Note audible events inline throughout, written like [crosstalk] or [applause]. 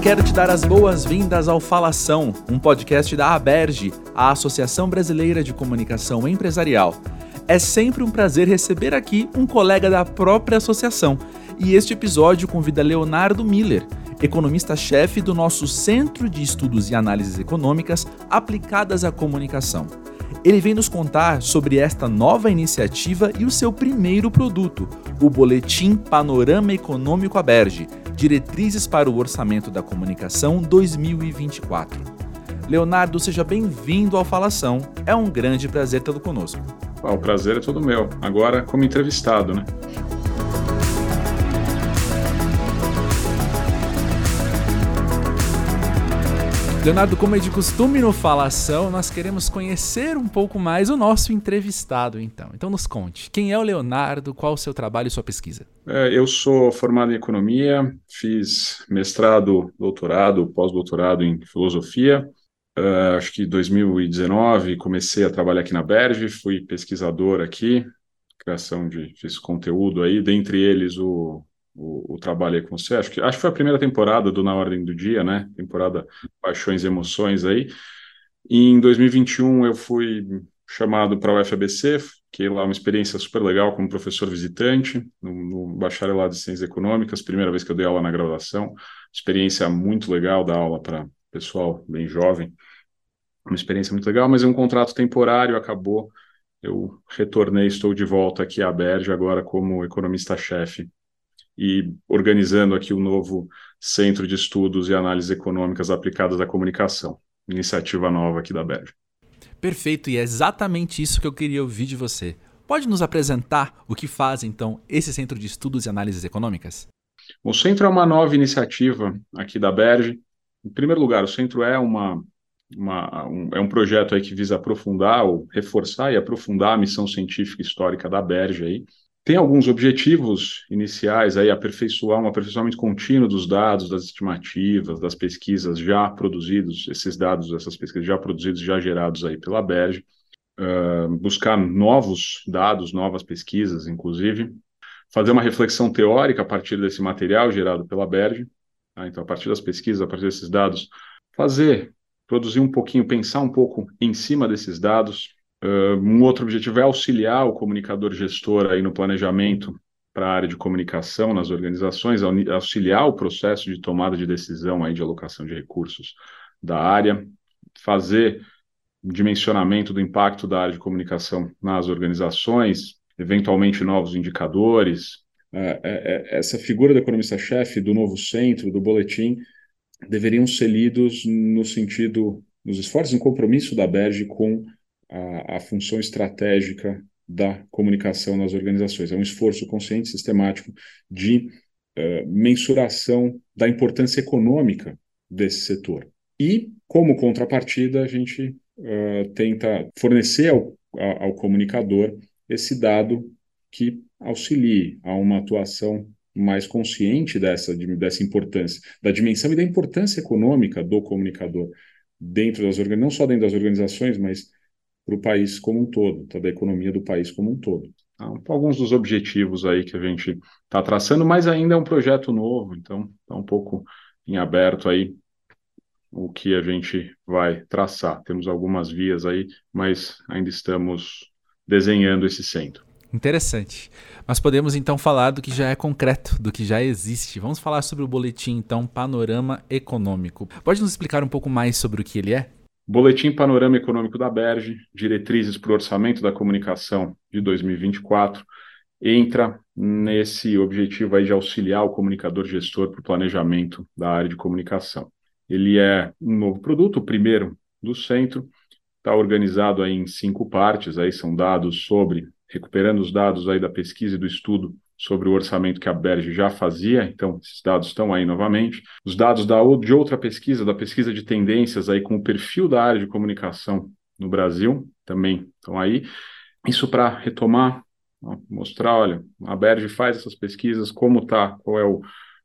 quero te dar as boas-vindas ao Falação, um podcast da Aberge, a Associação Brasileira de Comunicação Empresarial. É sempre um prazer receber aqui um colega da própria associação, e este episódio convida Leonardo Miller, economista-chefe do nosso Centro de Estudos e Análises Econômicas aplicadas à comunicação. Ele vem nos contar sobre esta nova iniciativa e o seu primeiro produto, o Boletim Panorama Econômico Aberge, Diretrizes para o Orçamento da Comunicação 2024. Leonardo, seja bem-vindo ao Falação. É um grande prazer tê-lo conosco. Ah, o prazer é todo meu. Agora como entrevistado, né? Leonardo, como é de costume no Falação, nós queremos conhecer um pouco mais o nosso entrevistado, então. Então nos conte, quem é o Leonardo, qual o seu trabalho e sua pesquisa? É, eu sou formado em Economia, fiz mestrado, doutorado, pós-doutorado em Filosofia. Uh, acho que em 2019 comecei a trabalhar aqui na Berge, fui pesquisador aqui, criação de fiz conteúdo aí, dentre eles o o, o, trabalho aí com você. Acho que, acho que foi a primeira temporada do Na Ordem do Dia, né? Temporada Paixões e Emoções aí. E em 2021 eu fui chamado para o UFABC, que lá uma experiência super legal como professor visitante no, no bacharelado de Ciências Econômicas, primeira vez que eu dei aula na graduação, experiência muito legal dar aula para pessoal bem jovem, uma experiência muito legal, mas é um contrato temporário, acabou, eu retornei, estou de volta aqui à Berge agora como economista-chefe e organizando aqui o novo Centro de Estudos e Análises Econômicas Aplicadas à Comunicação, iniciativa nova aqui da Berge. Perfeito, e é exatamente isso que eu queria ouvir de você. Pode nos apresentar o que faz, então, esse Centro de Estudos e Análises Econômicas? O Centro é uma nova iniciativa aqui da Berge. Em primeiro lugar, o Centro é uma, uma um, é um projeto aí que visa aprofundar ou reforçar e aprofundar a missão científica histórica da Berge aí, tem alguns objetivos iniciais aí, aperfeiçoar um aperfeiçoamento contínuo dos dados, das estimativas, das pesquisas já produzidos, esses dados, essas pesquisas já produzidos, já gerados aí pela Berge, uh, buscar novos dados, novas pesquisas, inclusive, fazer uma reflexão teórica a partir desse material gerado pela Berge, tá? então a partir das pesquisas, a partir desses dados, fazer, produzir um pouquinho, pensar um pouco em cima desses dados, um outro objetivo é auxiliar o comunicador gestor aí no planejamento para a área de comunicação nas organizações, auxiliar o processo de tomada de decisão aí de alocação de recursos da área, fazer dimensionamento do impacto da área de comunicação nas organizações, eventualmente novos indicadores. Uh, é, essa figura do economista-chefe, do novo centro, do boletim, deveriam ser lidos no sentido, nos esforços em compromisso da Berge com a, a função estratégica da comunicação nas organizações. É um esforço consciente, sistemático de uh, mensuração da importância econômica desse setor. E, como contrapartida, a gente uh, tenta fornecer ao, ao comunicador esse dado que auxilie a uma atuação mais consciente dessa, dessa importância, da dimensão e da importância econômica do comunicador dentro das não só dentro das organizações, mas para o país como um todo, tá? da economia do país como um todo. Então, alguns dos objetivos aí que a gente está traçando, mas ainda é um projeto novo, então está um pouco em aberto aí o que a gente vai traçar. Temos algumas vias aí, mas ainda estamos desenhando esse centro. Interessante. Mas podemos então falar do que já é concreto, do que já existe. Vamos falar sobre o boletim, então, Panorama Econômico. Pode nos explicar um pouco mais sobre o que ele é? Boletim Panorama Econômico da Berge, Diretrizes para o Orçamento da Comunicação de 2024, entra nesse objetivo aí de auxiliar o comunicador gestor para o planejamento da área de comunicação. Ele é um novo produto, o primeiro do centro, está organizado aí em cinco partes, aí são dados sobre, recuperando os dados aí da pesquisa e do estudo sobre o orçamento que a Berge já fazia, então esses dados estão aí novamente. Os dados da, de outra pesquisa, da pesquisa de tendências aí com o perfil da área de comunicação no Brasil, também estão aí. Isso para retomar, mostrar, olha, a Berge faz essas pesquisas, como está, qual é o,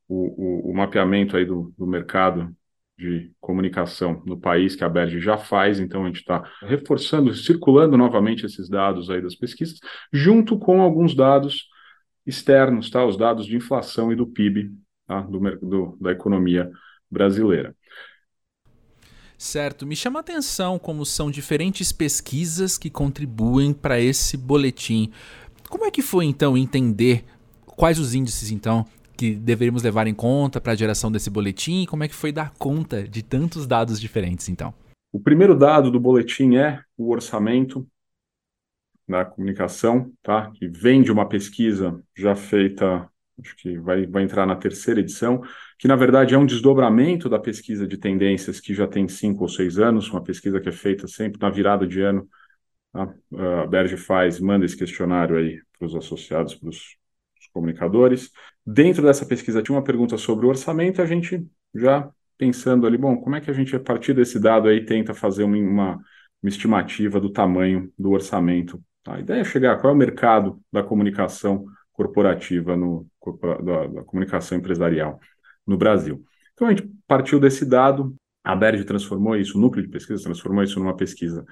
o, o, mapeamento aí do, do mercado de comunicação no país que a Berge já faz, então a gente está reforçando, circulando novamente esses dados aí das pesquisas, junto com alguns dados externos, tá? Os dados de inflação e do PIB tá? do, do, da economia brasileira. Certo, me chama a atenção como são diferentes pesquisas que contribuem para esse boletim. Como é que foi então entender quais os índices então que deveríamos levar em conta para a geração desse boletim? Como é que foi dar conta de tantos dados diferentes então? O primeiro dado do boletim é o orçamento da comunicação, tá? Que vem de uma pesquisa já feita, acho que vai, vai entrar na terceira edição, que na verdade é um desdobramento da pesquisa de tendências que já tem cinco ou seis anos, uma pesquisa que é feita sempre na virada de ano. Tá? A Berge faz, manda esse questionário aí para os associados, para os comunicadores. Dentro dessa pesquisa tinha uma pergunta sobre o orçamento, a gente já pensando ali, bom, como é que a gente, a partir desse dado aí, tenta fazer uma, uma estimativa do tamanho do orçamento a ideia é chegar qual é o mercado da comunicação corporativa, no, da, da comunicação empresarial no Brasil. Então a gente partiu desse dado, a BERJ transformou isso, o núcleo de pesquisa transformou isso numa pesquisa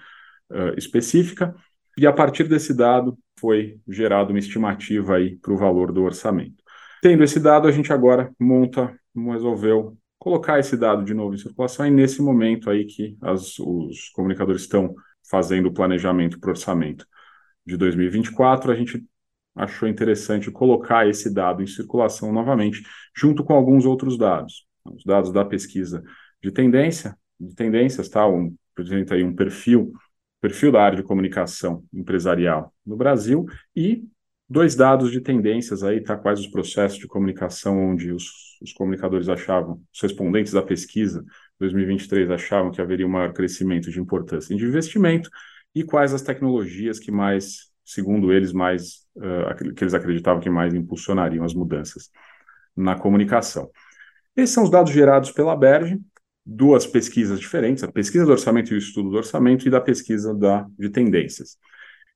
uh, específica, e a partir desse dado foi gerada uma estimativa para o valor do orçamento. Tendo esse dado, a gente agora monta, resolveu colocar esse dado de novo em circulação, e nesse momento aí que as, os comunicadores estão fazendo o planejamento para orçamento de 2024, a gente achou interessante colocar esse dado em circulação novamente, junto com alguns outros dados. Os dados da pesquisa de tendência, de tendências, tá? Um, apresenta aí um perfil, perfil da área de comunicação empresarial no Brasil e dois dados de tendências aí, tá? Quais os processos de comunicação onde os, os comunicadores achavam, os respondentes da pesquisa 2023 achavam que haveria um maior crescimento de importância de investimento e quais as tecnologias que mais, segundo eles, mais uh, que eles acreditavam que mais impulsionariam as mudanças na comunicação. Esses são os dados gerados pela Berge, duas pesquisas diferentes, a pesquisa do orçamento e o estudo do orçamento, e da pesquisa da, de tendências.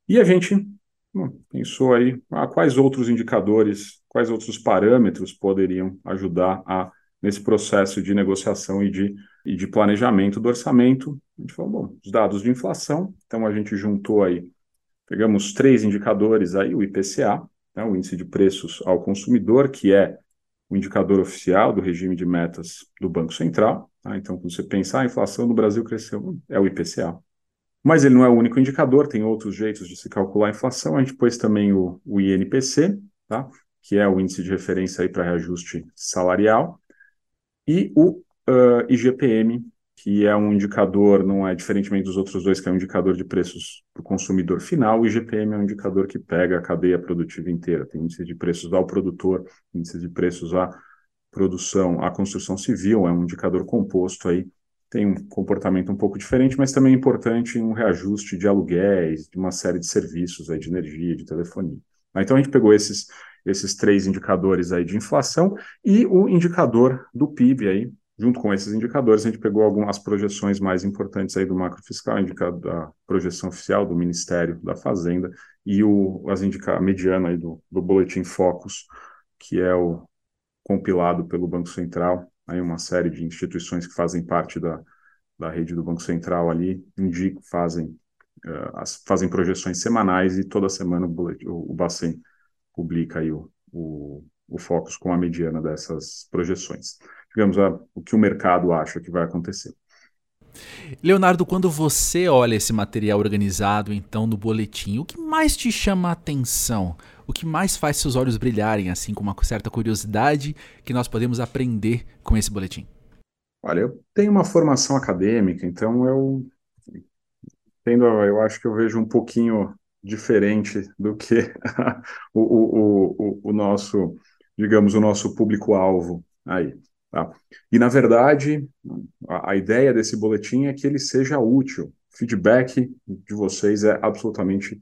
E a gente bom, pensou aí ah, quais outros indicadores, quais outros parâmetros poderiam ajudar a nesse processo de negociação e de, e de planejamento do orçamento. A gente falou, bom, os dados de inflação, então a gente juntou aí, pegamos três indicadores aí, o IPCA, né, o Índice de Preços ao Consumidor, que é o indicador oficial do regime de metas do Banco Central. Tá? Então, quando você pensar, ah, a inflação no Brasil cresceu, é o IPCA. Mas ele não é o único indicador, tem outros jeitos de se calcular a inflação. A gente pôs também o, o INPC, tá? que é o índice de referência para reajuste salarial, e o uh, IGPM, que é um indicador, não é diferentemente dos outros dois, que é um indicador de preços para o consumidor final, o IGPM é um indicador que pega a cadeia produtiva inteira, tem índice de preços ao produtor, índice de preços à produção, à construção civil, é um indicador composto aí, tem um comportamento um pouco diferente, mas também é importante um reajuste de aluguéis, de uma série de serviços aí, de energia, de telefonia. Então a gente pegou esses esses três indicadores aí de inflação e o indicador do PIB aí, junto com esses indicadores, a gente pegou algumas projeções mais importantes aí do macro fiscal, a projeção oficial do Ministério da Fazenda e o, as indica, a mediana aí do, do Boletim Focus, que é o compilado pelo Banco Central, aí uma série de instituições que fazem parte da, da rede do Banco Central ali, indicam, fazem, uh, as, fazem projeções semanais e toda semana o, boletim, o, o Bacen publica aí o, o, o Focus com a mediana dessas projeções. Digamos, a, o que o mercado acha que vai acontecer. Leonardo, quando você olha esse material organizado, então, no boletim, o que mais te chama a atenção? O que mais faz seus olhos brilharem, assim, com uma certa curiosidade que nós podemos aprender com esse boletim? Olha, eu tenho uma formação acadêmica, então eu tendo, eu acho que eu vejo um pouquinho diferente do que [laughs] o, o, o, o nosso, digamos, o nosso público-alvo aí. Tá? E, na verdade, a, a, ideia desse boletim é que ele seja útil. Feedback de vocês é absolutamente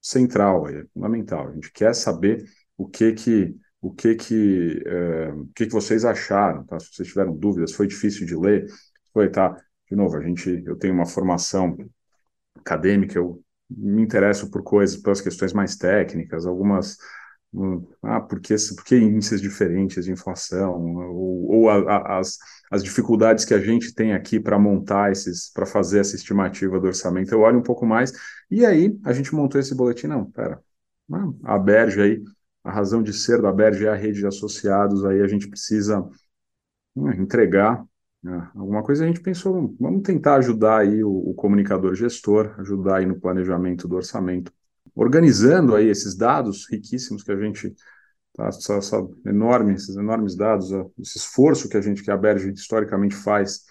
central, é fundamental. A gente quer saber o que que o que que, é, o que, que vocês acharam, tá? Se vocês tiveram dúvidas, foi difícil de ler, foi, tá? De novo, a gente, eu tenho uma formação acadêmica, eu me interesso por coisas, pelas questões mais técnicas, algumas hum, ah, por que, por que índices diferentes de inflação, ou, ou a, a, as, as dificuldades que a gente tem aqui para montar esses, para fazer essa estimativa do orçamento. Eu olho um pouco mais, e aí a gente montou esse boletim, não, pera, a Berge aí, a razão de ser da Berge é a rede de associados, aí a gente precisa né, entregar né, alguma coisa, a gente pensou, vamos tentar ajudar aí o, o comunicador gestor, ajudar aí no planejamento do orçamento, organizando aí esses dados riquíssimos que a gente tá, essa, essa enorme, esses enormes dados, esse esforço que a gente, que a Berge historicamente faz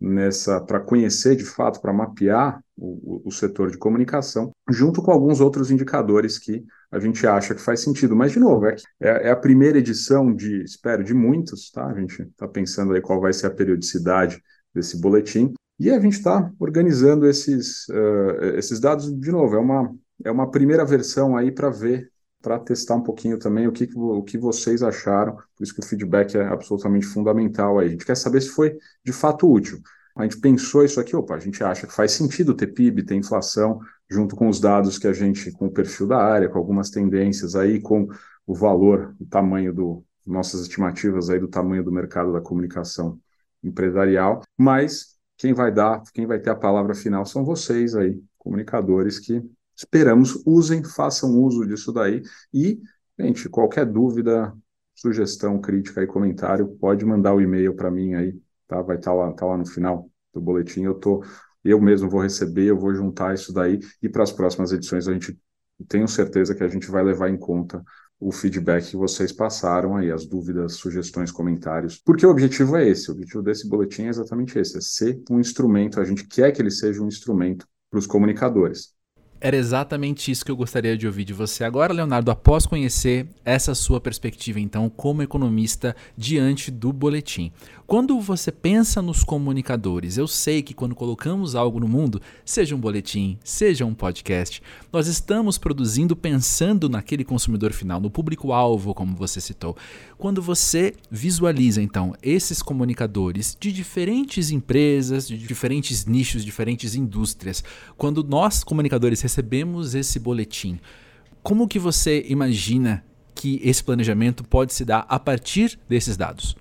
nessa para conhecer de fato, para mapear o, o, setor de comunicação, junto com alguns outros indicadores que a gente acha que faz sentido. Mas, de novo, é, é a primeira edição de, espero, de muitos, tá? A gente está pensando aí qual vai ser a periodicidade desse boletim. E a gente está organizando esses, uh, esses dados, de novo, é uma, é uma primeira versão aí para ver, para testar um pouquinho também o que, o que vocês acharam, por isso que o feedback é absolutamente fundamental aí. A gente quer saber se foi de fato útil. A gente pensou isso aqui, opa, a gente acha que faz sentido ter PIB, ter inflação, junto com os dados que a gente, com o perfil da área, com algumas tendências aí, com o valor, o tamanho do, nossas estimativas aí do tamanho do mercado da comunicação empresarial, mas quem vai dar, quem vai ter a palavra final são vocês aí, comunicadores que esperamos usem, façam uso disso daí. E, gente, qualquer dúvida, sugestão, crítica e comentário, pode mandar o e-mail para mim aí, tá? Vai estar tá lá, tá lá no final do boletim, eu tô eu mesmo vou receber, eu vou juntar isso daí e para as próximas edições a gente tenho certeza que a gente vai levar em conta o feedback que vocês passaram aí, as dúvidas, sugestões, comentários, porque o objetivo é esse, o objetivo desse boletim é exatamente esse, é ser um instrumento, a gente quer que ele seja um instrumento para os comunicadores. Era exatamente isso que eu gostaria de ouvir de você agora, Leonardo, após conhecer essa sua perspectiva, então, como economista diante do boletim. Quando você pensa nos comunicadores, eu sei que quando colocamos algo no mundo, seja um boletim, seja um podcast, nós estamos produzindo pensando naquele consumidor final, no público-alvo, como você citou. Quando você visualiza, então, esses comunicadores de diferentes empresas, de diferentes nichos, diferentes indústrias, quando nós, comunicadores, recebemos esse boletim, como que você imagina que esse planejamento pode se dar a partir desses dados?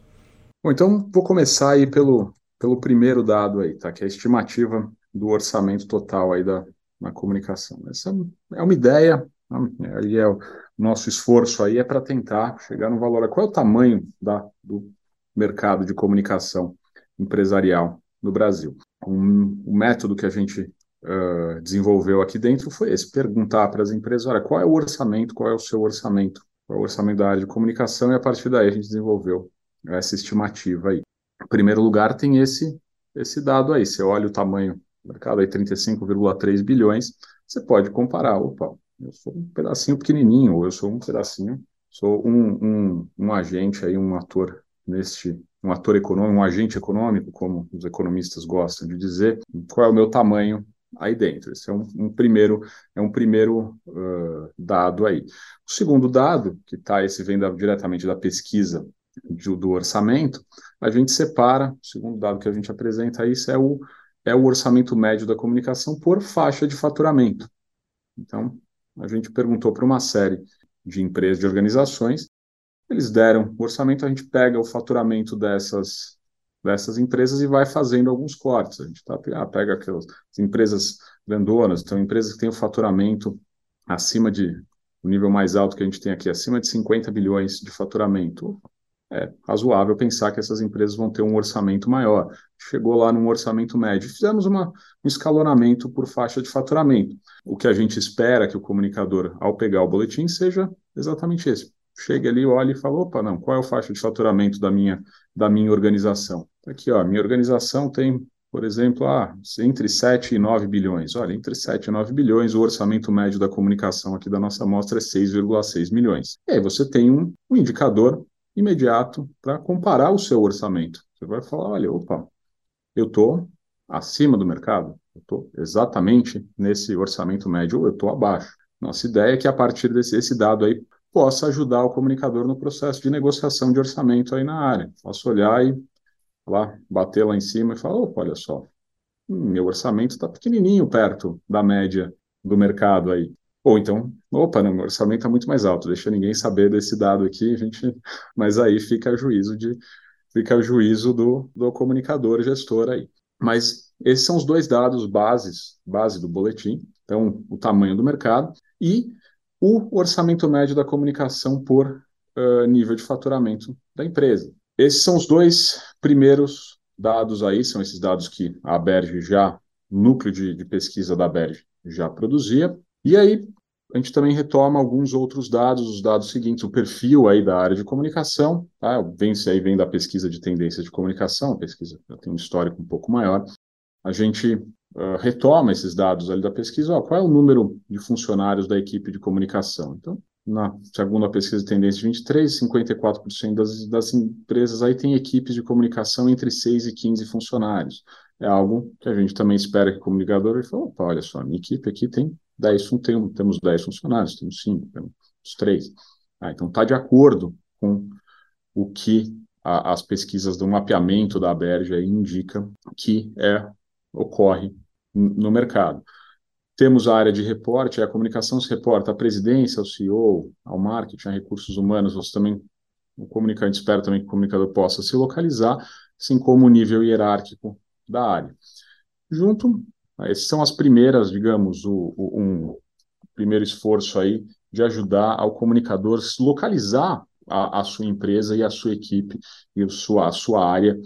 Bom, então vou começar aí pelo, pelo primeiro dado aí, tá? Que é a estimativa do orçamento total aí da, na comunicação. Essa é uma ideia, né? aí é o nosso esforço aí é para tentar chegar no valor. Qual é o tamanho da, do mercado de comunicação empresarial no Brasil? Um, o método que a gente uh, desenvolveu aqui dentro foi esse: perguntar para as empresas, olha, qual é o orçamento, qual é o seu orçamento, qual é o orçamento da área de comunicação, e a partir daí a gente desenvolveu essa estimativa aí. Em primeiro lugar, tem esse, esse dado aí. Você olha o tamanho do mercado aí, 35,3 bilhões, você pode comparar. Opa, eu sou um pedacinho pequenininho, ou eu sou um pedacinho, sou um, um, um agente aí, um ator neste, um ator econômico, um agente econômico, como os economistas gostam de dizer, qual é o meu tamanho aí dentro. Esse é um, um primeiro, é um primeiro uh, dado aí. O segundo dado, que está esse vem da, diretamente da pesquisa de, do orçamento, a gente separa, o segundo dado que a gente apresenta isso é o, é o orçamento médio da comunicação por faixa de faturamento. Então, a gente perguntou para uma série de empresas, de organizações, eles deram o orçamento, a gente pega o faturamento dessas, dessas empresas e vai fazendo alguns cortes. A gente tá, ah, pega aquelas empresas grandonas, então empresas que têm o faturamento acima de, o nível mais alto que a gente tem aqui, acima de 50 bilhões de faturamento é razoável pensar que essas empresas vão ter um orçamento maior. Chegou lá num orçamento médio. Fizemos uma, um escalonamento por faixa de faturamento. O que a gente espera que o comunicador, ao pegar o boletim, seja exatamente esse. Chegue ali, olhe e fala, opa, não, qual é a faixa de faturamento da minha, da minha organização? Aqui, ó, minha organização tem, por exemplo, ah, entre 7 e 9 bilhões. Olha, entre 7 e 9 bilhões, o orçamento médio da comunicação aqui da nossa amostra é 6,6 milhões. E aí você tem um, um indicador imediato para comparar o seu orçamento. Você vai falar, olha, opa, eu estou acima do mercado, eu estou exatamente nesse orçamento médio, ou eu estou abaixo. Nossa ideia é que a partir desse esse dado aí possa ajudar o comunicador no processo de negociação de orçamento aí na área. Posso olhar e lá bater lá em cima e falar, opa, olha só, meu orçamento está pequenininho perto da média do mercado aí. Ou então, opa, não, meu orçamento está muito mais alto, deixa ninguém saber desse dado aqui, a gente, [laughs] mas aí fica a juízo de fica a juízo do, do comunicador gestor aí. Mas esses são os dois dados bases, base do boletim, então o tamanho do mercado e o orçamento médio da comunicação por uh, nível de faturamento da empresa. Esses são os dois primeiros dados aí, são esses dados que a Berge já, núcleo de, de pesquisa da Berge já produzia. E aí a gente também retoma alguns outros dados, os dados seguintes, o perfil aí da área de comunicação, tá? vem aí vem da pesquisa de tendências de comunicação, pesquisa tem um histórico um pouco maior. A gente uh, retoma esses dados ali da pesquisa, ó, qual é o número de funcionários da equipe de comunicação? Então, na segunda pesquisa de tendência 23, 54% das, das empresas aí têm equipes de comunicação entre 6 e 15 funcionários. É algo que a gente também espera que o comunicador fale, opa, olha só, minha equipe aqui tem 10, tem, temos 10 funcionários, temos 5, temos 3. Ah, então está de acordo com o que a, as pesquisas do mapeamento da ABERJ indicam que é, ocorre no mercado. Temos a área de reporte, a comunicação se reporta à presidência, ao CEO, ao marketing, a recursos humanos, você também, o comunicante espera também que o comunicador possa se localizar, assim como o nível hierárquico da área. Junto essas são as primeiras, digamos, o, o, um primeiro esforço aí de ajudar ao comunicador se localizar a, a sua empresa e a sua equipe e a sua, a sua área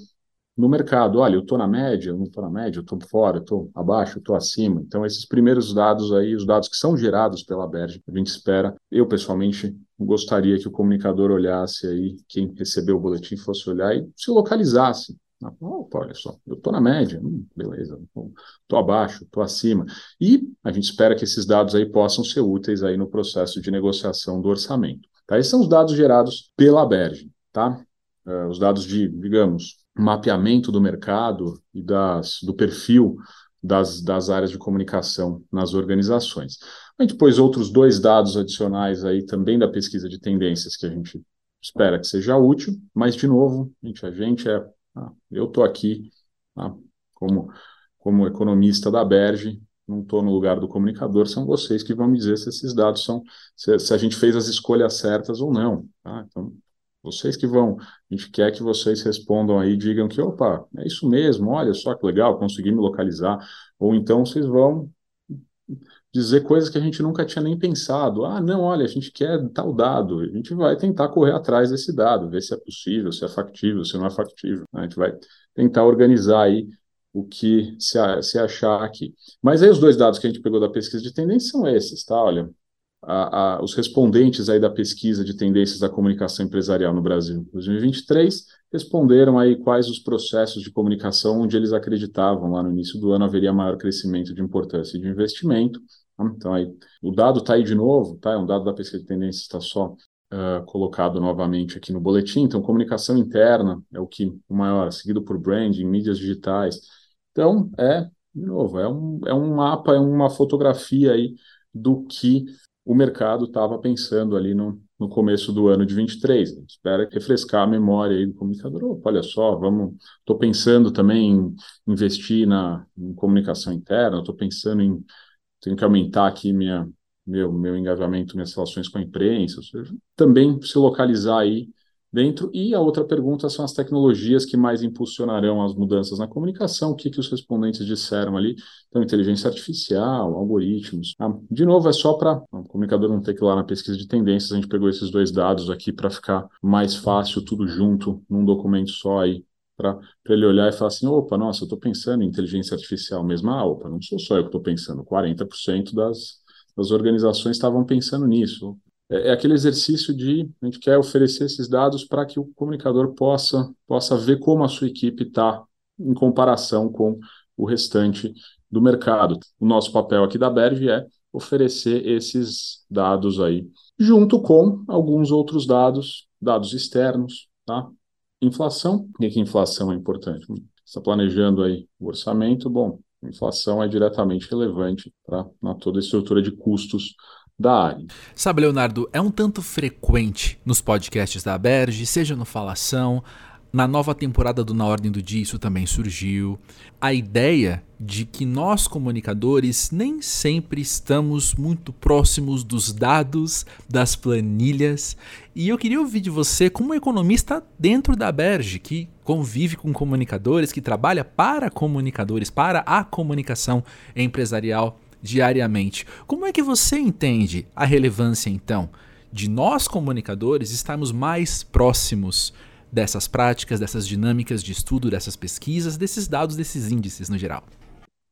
no mercado. Olha, eu estou na média, eu não estou na média, eu estou fora, eu estou abaixo, eu estou acima. Então, esses primeiros dados aí, os dados que são gerados pela Berge, a gente espera, eu pessoalmente gostaria que o comunicador olhasse aí, quem recebeu o boletim fosse olhar e se localizasse Opa, olha só, eu estou na média, hum, beleza, estou abaixo, estou acima. E a gente espera que esses dados aí possam ser úteis aí no processo de negociação do orçamento. Tá? Esses são os dados gerados pela Berge, tá? Uh, os dados de, digamos, mapeamento do mercado e das, do perfil das, das áreas de comunicação nas organizações. A gente pôs outros dois dados adicionais aí também da pesquisa de tendências que a gente espera que seja útil, mas, de novo, gente, a gente é ah, eu estou aqui ah, como, como economista da Berge, não estou no lugar do comunicador, são vocês que vão me dizer se esses dados são, se, se a gente fez as escolhas certas ou não. Tá? Então, vocês que vão, a gente quer que vocês respondam aí, digam que, opa, é isso mesmo, olha só que legal, consegui me localizar. Ou então vocês vão dizer coisas que a gente nunca tinha nem pensado. Ah, não, olha, a gente quer tal dado, a gente vai tentar correr atrás desse dado, ver se é possível, se é factível, se não é factível. A gente vai tentar organizar aí o que se, achar aqui. Mas aí os dois dados que a gente pegou da pesquisa de tendência são esses, tá? Olha, a, a, os respondentes aí da pesquisa de tendências da comunicação empresarial no Brasil 2023 responderam aí quais os processos de comunicação onde eles acreditavam lá no início do ano haveria maior crescimento de importância de investimento então, aí, o dado está aí de novo, tá? É um dado da pesquisa de tendências, está só uh, colocado novamente aqui no boletim. Então, comunicação interna é o que o maior, seguido por branding, mídias digitais. Então, é, de novo, é um, é um mapa, é uma fotografia aí do que o mercado estava pensando ali no, no começo do ano de 23. Espera refrescar a memória aí do comunicador. Opa, olha só, vamos. Estou pensando também em investir na em comunicação interna, estou pensando em tenho que aumentar aqui minha, meu, meu engajamento, minhas relações com a imprensa, ou seja, também se localizar aí dentro. E a outra pergunta são as tecnologias que mais impulsionarão as mudanças na comunicação, o que, que os respondentes disseram ali. Então, inteligência artificial, algoritmos. Ah, de novo, é só para o comunicador não ter que ir lá na pesquisa de tendências, a gente pegou esses dois dados aqui para ficar mais fácil, tudo junto, num documento só aí, para ele olhar e falar assim, opa, nossa, eu estou pensando em inteligência artificial mesmo. Ah, opa, não sou só eu que estou pensando, 40% das, das organizações estavam pensando nisso. É, é, aquele exercício de a gente quer oferecer esses dados para que o comunicador possa, possa ver como a sua equipe está em comparação com o restante do mercado. O nosso papel aqui da Berge é oferecer esses dados aí, junto com alguns outros dados, dados externos, tá? Inflação, por que inflação é importante? Está planejando aí o orçamento, bom, inflação é diretamente relevante para toda a estrutura de custos da área. Sabe, Leonardo, é um tanto frequente nos podcasts da Berge, seja no Falação, na nova temporada do Na Ordem do Dia, isso também surgiu. A ideia de que nós comunicadores nem sempre estamos muito próximos dos dados, das planilhas. E eu queria ouvir de você, como economista dentro da Berge, que convive com comunicadores, que trabalha para comunicadores, para a comunicação empresarial diariamente. Como é que você entende a relevância, então, de nós comunicadores estarmos mais próximos dessas práticas, dessas dinâmicas de estudo, dessas pesquisas, desses dados, desses índices no geral?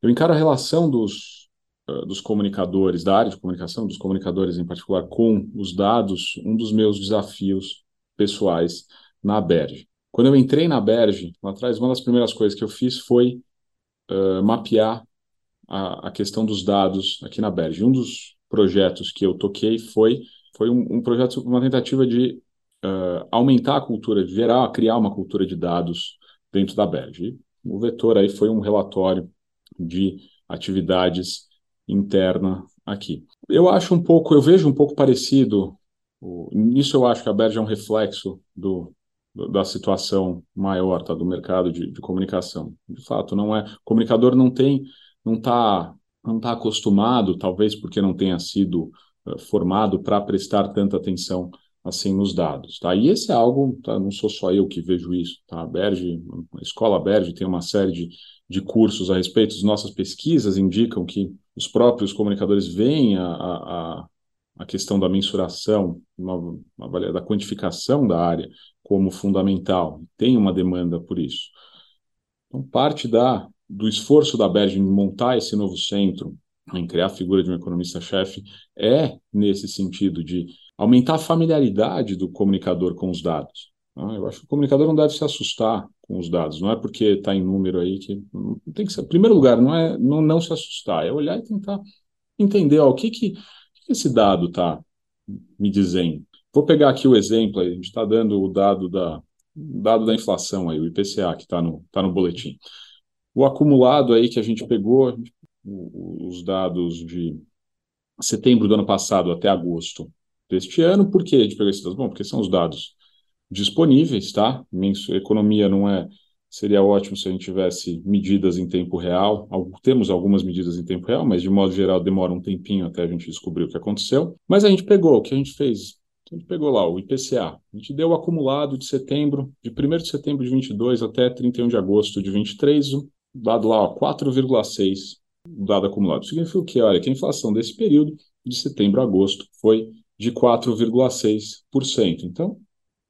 Eu encaro a relação dos, uh, dos comunicadores, da área de comunicação, dos comunicadores em particular, com os dados, um dos meus desafios pessoais na Berge. Quando eu entrei na Berge, lá atrás, uma das primeiras coisas que eu fiz foi uh, mapear a, a, questão dos dados aqui na Berge. Um dos projetos que eu toquei foi, foi um, um projeto, uma tentativa de uh, aumentar a cultura, de gerar, criar uma cultura de dados dentro da Berge. o vetor aí foi um relatório de atividades interna aqui. Eu acho um pouco, eu vejo um pouco parecido, nisso eu acho que a Berge é um reflexo do, da situação maior tá, do mercado de, de comunicação. De fato, não é. O comunicador não tem, não está não tá acostumado, talvez porque não tenha sido uh, formado para prestar tanta atenção assim nos dados, tá? E esse é algo, tá? Não sou só eu que vejo isso, tá? A Berge, a escola Berge tem uma série de, de cursos a respeito. As nossas pesquisas indicam que os próprios comunicadores veem a, a, a questão da mensuração, uma, uma, da quantificação da área como fundamental, tem uma demanda por isso. Então, parte da, do esforço da Berge em montar esse novo centro, em criar a figura de um economista-chefe, é nesse sentido de aumentar a familiaridade do comunicador com os dados. Tá? Eu acho que o comunicador não deve se assustar com os dados, não é porque está em número aí que tem que ser. Em primeiro lugar, não é não, não se assustar, é olhar e tentar entender ó, o que, que, que esse dado está me dizendo. Vou pegar aqui o exemplo, a gente está dando o dado da, dado da inflação, aí, o IPCA, que está no, tá no boletim. O acumulado aí que a gente pegou, os dados de setembro do ano passado até agosto deste ano, por que a gente pegou esses dados? Bom, porque são os dados disponíveis, tá? Economia não é. Seria ótimo se a gente tivesse medidas em tempo real. Temos algumas medidas em tempo real, mas de modo geral demora um tempinho até a gente descobrir o que aconteceu. Mas a gente pegou, o que a gente fez a gente pegou lá o IPCA, a gente deu o acumulado de setembro, de 1 de setembro de 22 até 31 de agosto de 23, dado lá 4,6 dado acumulado. Significa o quê? Olha, que a inflação desse período, de setembro a agosto, foi de 4,6%. Então,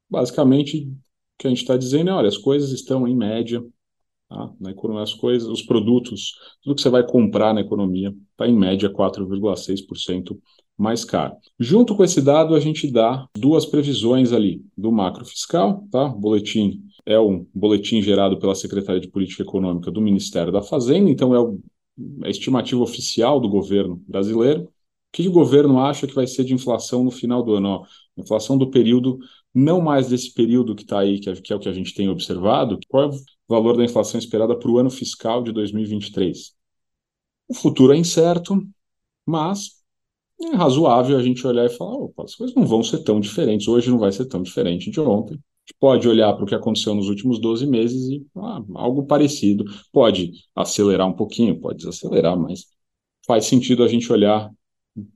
basicamente, o que a gente está dizendo é, olha, as coisas estão em média, tá? na economia, as coisas, os produtos, tudo que você vai comprar na economia está em média 4,6% mais caro. Junto com esse dado, a gente dá duas previsões ali do macro fiscal, tá? Boletim é um boletim gerado pela Secretaria de Política Econômica do Ministério da Fazenda, então é o, a estimativa oficial do governo brasileiro. O que o governo acha que vai ser de inflação no final do ano? Ó, inflação do período, não mais desse período que está aí, que é, que é o que a gente tem observado. Qual é o valor da inflação esperada para o ano fiscal de 2023? O futuro é incerto, mas é razoável a gente olhar e falar: opa, as coisas não vão ser tão diferentes, hoje não vai ser tão diferente de ontem. Pode olhar para o que aconteceu nos últimos 12 meses e ah, algo parecido. Pode acelerar um pouquinho, pode desacelerar, mas faz sentido a gente olhar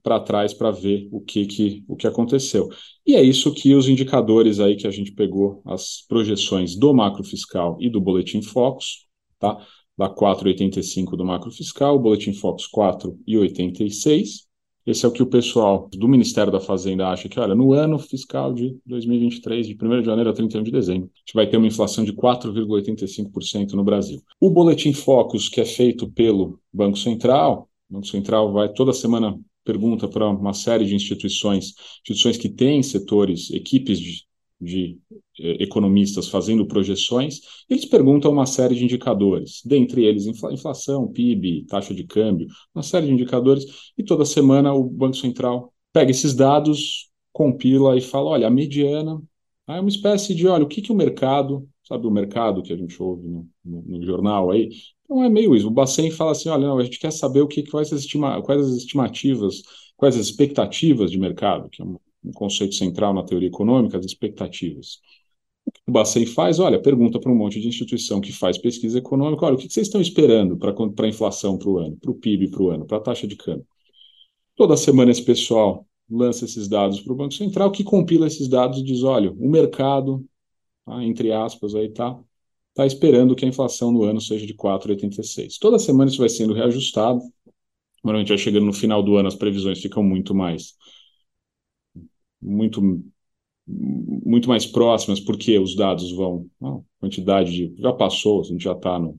para trás para ver o que, que, o que aconteceu. E é isso que os indicadores aí que a gente pegou, as projeções do macro fiscal e do boletim Focus, tá? Da 4,85 do macro fiscal, o boletim Focus 4,86 esse é o que o pessoal do Ministério da Fazenda acha que, olha, no ano fiscal de 2023, de 1 de janeiro a 31 de dezembro, a gente vai ter uma inflação de 4,85% no Brasil. O boletim Focus, que é feito pelo Banco Central, o Banco Central vai toda semana pergunta para uma série de instituições, instituições que têm setores, equipes de de economistas fazendo projeções, eles perguntam uma série de indicadores, dentre eles inflação, PIB, taxa de câmbio, uma série de indicadores, e toda semana o Banco Central pega esses dados, compila e fala, olha, a mediana é uma espécie de, olha, o que, que o mercado, sabe o mercado que a gente ouve no, no, no jornal aí, então é meio isso, o Bacen fala assim, olha, não, a gente quer saber o que, quais, as estima, quais as estimativas, quais as expectativas de mercado, que é um conceito central na teoria econômica, as expectativas. O Bacen faz? Olha, pergunta para um monte de instituição que faz pesquisa econômica, olha, o que vocês estão esperando para a inflação para o ano, para o PIB para o ano, para a taxa de câmbio? Toda semana esse pessoal lança esses dados para o Banco Central, que compila esses dados e diz, olha, o mercado, tá, entre aspas, aí tá, tá esperando que a inflação no ano seja de 4,86. Toda semana isso vai sendo reajustado, normalmente vai chegando no final do ano, as previsões ficam muito mais muito muito mais próximas, porque os dados vão, a quantidade de, já passou, a gente já está no,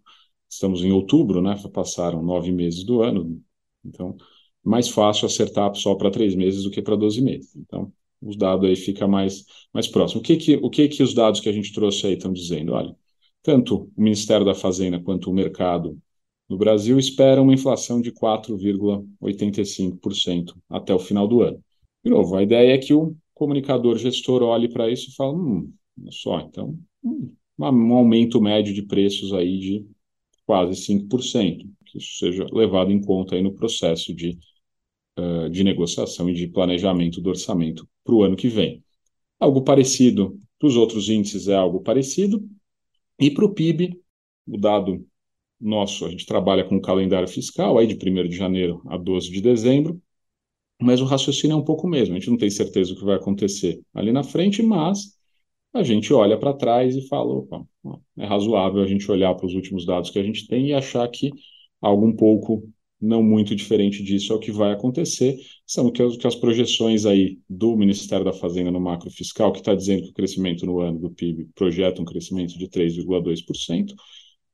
estamos em outubro, né, passaram nove meses do ano, então, mais fácil acertar só para três meses do que para 12 meses. Então, os dados aí fica mais, mais próximo. O que que, o que que os dados que a gente trouxe aí estão dizendo? Olha, tanto o Ministério da Fazenda quanto o mercado no Brasil esperam uma inflação de 4,85% até o final do ano. De novo, a ideia é que o comunicador gestor olhe para isso e fale, hum, só, então, hum, um aumento médio de preços aí de quase 5%, que isso seja levado em conta aí no processo de, uh, de negociação e de planejamento do orçamento para o ano que vem. Algo parecido para os outros índices é algo parecido, e para o PIB, o dado nosso, a gente trabalha com o calendário fiscal aí de 1 de janeiro a 12 de dezembro, mas o raciocínio é um pouco mesmo. A gente não tem certeza do que vai acontecer ali na frente, mas a gente olha para trás e fala: opa, é razoável a gente olhar para os últimos dados que a gente tem e achar que algo um pouco não muito diferente disso é o que vai acontecer, são que as, que as projeções aí do Ministério da Fazenda no macro fiscal, que está dizendo que o crescimento no ano do PIB projeta um crescimento de 3,2%,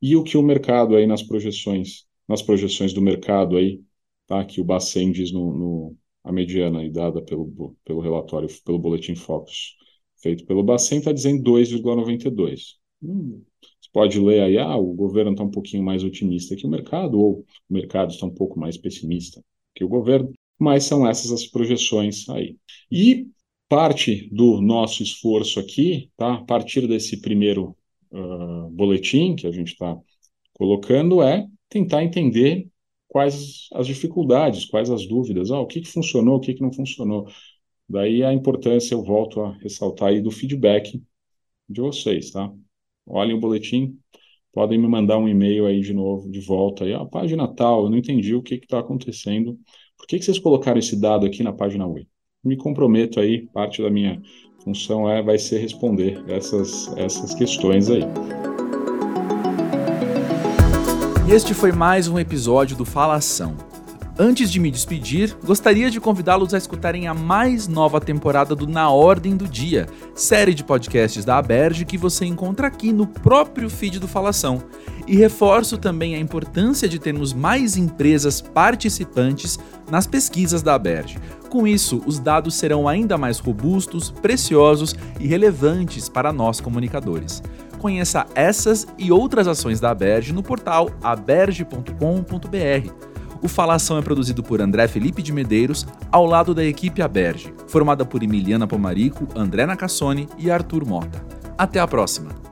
e o que o mercado aí nas projeções, nas projeções do mercado aí, tá, que o Bacen diz no, no a mediana dada pelo, pelo relatório, pelo boletim Focus feito pelo Bacen, está dizendo 2,92. Hum, você pode ler aí, ah, o governo está um pouquinho mais otimista que o mercado, ou o mercado está um pouco mais pessimista que o governo, mas são essas as projeções aí. E parte do nosso esforço aqui, tá, a partir desse primeiro uh, boletim que a gente está colocando, é tentar entender quais as dificuldades, quais as dúvidas, ah, o que, que funcionou, o que, que não funcionou. Daí a importância, eu volto a ressaltar aí, do feedback de vocês, tá? Olhem o boletim, podem me mandar um e-mail aí de novo, de volta aí, a página tal, eu não entendi o que está acontecendo, por que, que vocês colocaram esse dado aqui na página web? Me comprometo aí, parte da minha função é, vai ser responder essas, essas questões aí. Este foi mais um episódio do Falação. Antes de me despedir, gostaria de convidá-los a escutarem a mais nova temporada do Na Ordem do Dia, série de podcasts da Aberge que você encontra aqui no próprio feed do Falação. E reforço também a importância de termos mais empresas participantes nas pesquisas da Aberge. Com isso, os dados serão ainda mais robustos, preciosos e relevantes para nós comunicadores. Conheça essas e outras ações da Aberge no portal aberge.com.br. O Falação é produzido por André Felipe de Medeiros, ao lado da equipe Aberge, formada por Emiliana Pomarico, André Nacassone e Arthur Mota. Até a próxima!